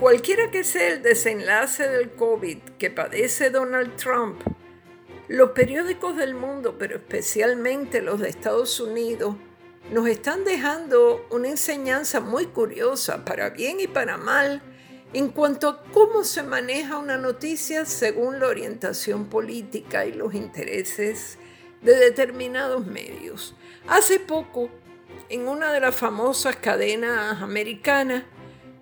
cualquiera que sea el desenlace del COVID que padece Donald Trump, los periódicos del mundo, pero especialmente los de Estados Unidos, nos están dejando una enseñanza muy curiosa, para bien y para mal, en cuanto a cómo se maneja una noticia según la orientación política y los intereses de determinados medios. Hace poco, en una de las famosas cadenas americanas,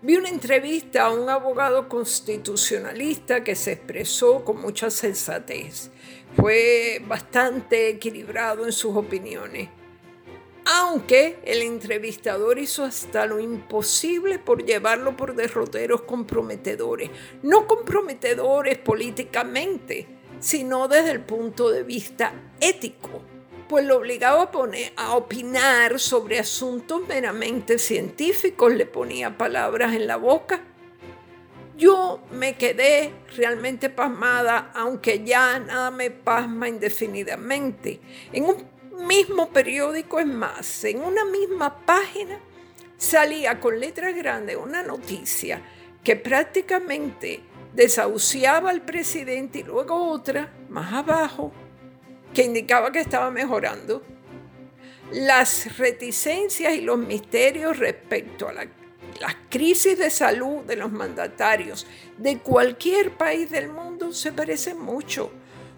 vi una entrevista a un abogado constitucionalista que se expresó con mucha sensatez. Fue bastante equilibrado en sus opiniones. Aunque el entrevistador hizo hasta lo imposible por llevarlo por derroteros comprometedores, no comprometedores políticamente, sino desde el punto de vista ético, pues lo obligaba a, poner, a opinar sobre asuntos meramente científicos, le ponía palabras en la boca. Yo me quedé realmente pasmada, aunque ya nada me pasma indefinidamente. En un mismo periódico, es más, en una misma página salía con letras grandes una noticia que prácticamente desahuciaba al presidente y luego otra más abajo que indicaba que estaba mejorando. Las reticencias y los misterios respecto a la, las crisis de salud de los mandatarios de cualquier país del mundo se parecen mucho.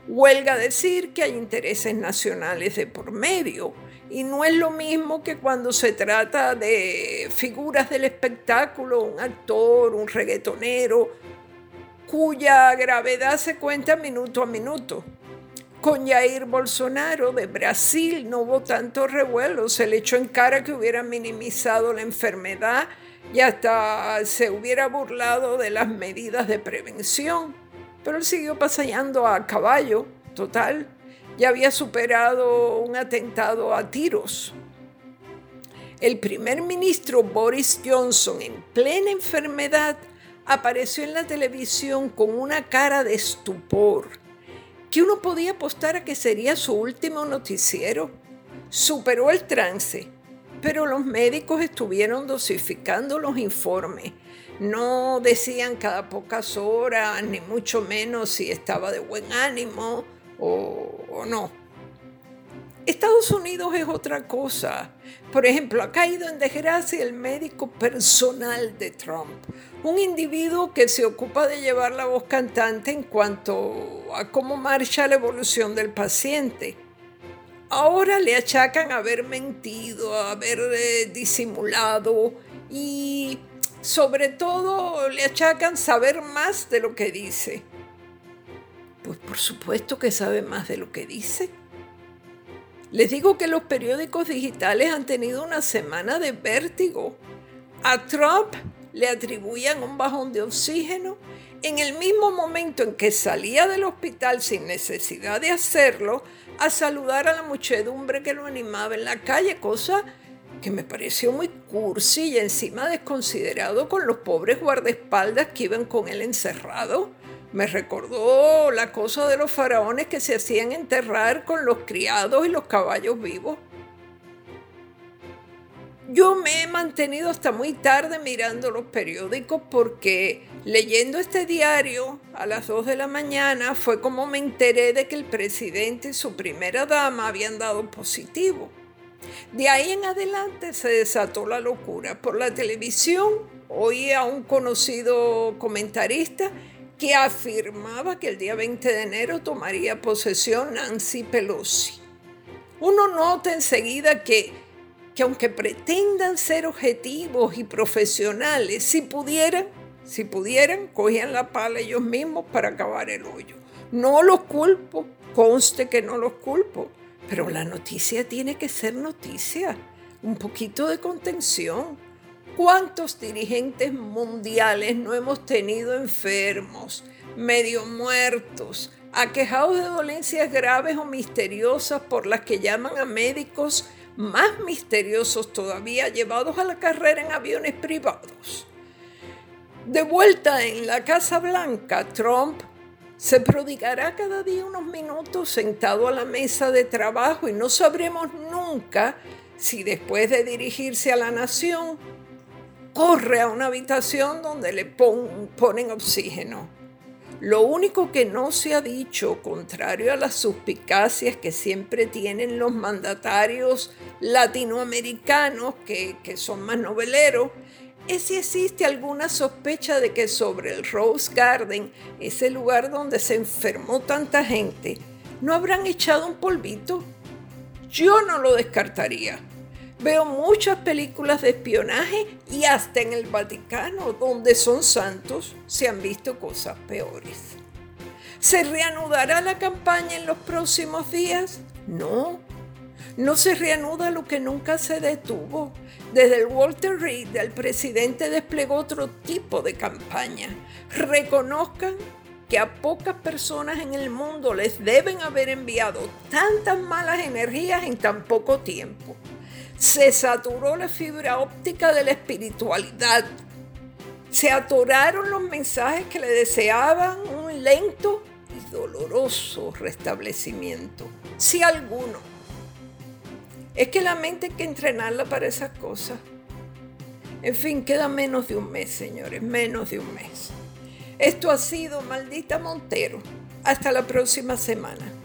Huelga decir que hay intereses nacionales de por medio y no es lo mismo que cuando se trata de figuras del espectáculo, un actor, un reggaetonero, cuya gravedad se cuenta minuto a minuto. Con Jair Bolsonaro de Brasil no hubo tanto revuelo, se le echó en cara que hubiera minimizado la enfermedad y hasta se hubiera burlado de las medidas de prevención pero él siguió paseando a caballo, total. Ya había superado un atentado a tiros. El primer ministro Boris Johnson, en plena enfermedad, apareció en la televisión con una cara de estupor, que uno podía apostar a que sería su último noticiero. Superó el trance, pero los médicos estuvieron dosificando los informes no decían cada pocas horas, ni mucho menos si estaba de buen ánimo o, no. Estados Unidos es otra cosa. Por ejemplo, ha caído en desgracia el médico personal de Trump, un individuo que se ocupa de llevar la voz cantante en cuanto a cómo marcha la evolución del paciente. Ahora le achacan haber mentido, haber eh, disimulado y sobre todo le achacan saber más de lo que dice. Pues por supuesto que sabe más de lo que dice. Les digo que los periódicos digitales han tenido una semana de vértigo. A Trump le atribuían un bajón de oxígeno en el mismo momento en que salía del hospital sin necesidad de hacerlo a saludar a la muchedumbre que lo animaba en la calle, cosa que me pareció muy cursi y encima desconsiderado con los pobres guardaespaldas que iban con él encerrado. Me recordó la cosa de los faraones que se hacían enterrar con los criados y los caballos vivos. Yo me he mantenido hasta muy tarde mirando los periódicos porque leyendo este diario a las 2 de la mañana fue como me enteré de que el presidente y su primera dama habían dado positivo. De ahí en adelante se desató la locura. Por la televisión oí a un conocido comentarista que afirmaba que el día 20 de enero tomaría posesión Nancy Pelosi. Uno nota enseguida que, que aunque pretendan ser objetivos y profesionales, si pudieran, si pudieran, cogían la pala ellos mismos para acabar el hoyo. No los culpo, conste que no los culpo, pero la noticia tiene que ser noticia. Un poquito de contención. ¿Cuántos dirigentes mundiales no hemos tenido enfermos, medio muertos, aquejados de dolencias graves o misteriosas por las que llaman a médicos más misteriosos todavía, llevados a la carrera en aviones privados? De vuelta en la Casa Blanca, Trump se prodigará cada día unos minutos sentado a la mesa de trabajo y no sabremos nunca si después de dirigirse a la nación corre a una habitación donde le ponen oxígeno. Lo único que no se ha dicho, contrario a las suspicacias que siempre tienen los mandatarios latinoamericanos, que, que son más noveleros, es si existe alguna sospecha de que sobre el Rose Garden, ese lugar donde se enfermó tanta gente, no habrán echado un polvito. Yo no lo descartaría. Veo muchas películas de espionaje y hasta en el Vaticano, donde son santos, se han visto cosas peores. ¿Se reanudará la campaña en los próximos días? No, no se reanuda lo que nunca se detuvo. Desde el Walter Reed, el presidente desplegó otro tipo de campaña. Reconozcan que a pocas personas en el mundo les deben haber enviado tantas malas energías en tan poco tiempo se saturó la fibra óptica de la espiritualidad. Se atoraron los mensajes que le deseaban un lento y doloroso restablecimiento, si alguno. Es que la mente hay que entrenarla para esas cosas. En fin, queda menos de un mes, señores, menos de un mes. Esto ha sido Maldita Montero. Hasta la próxima semana.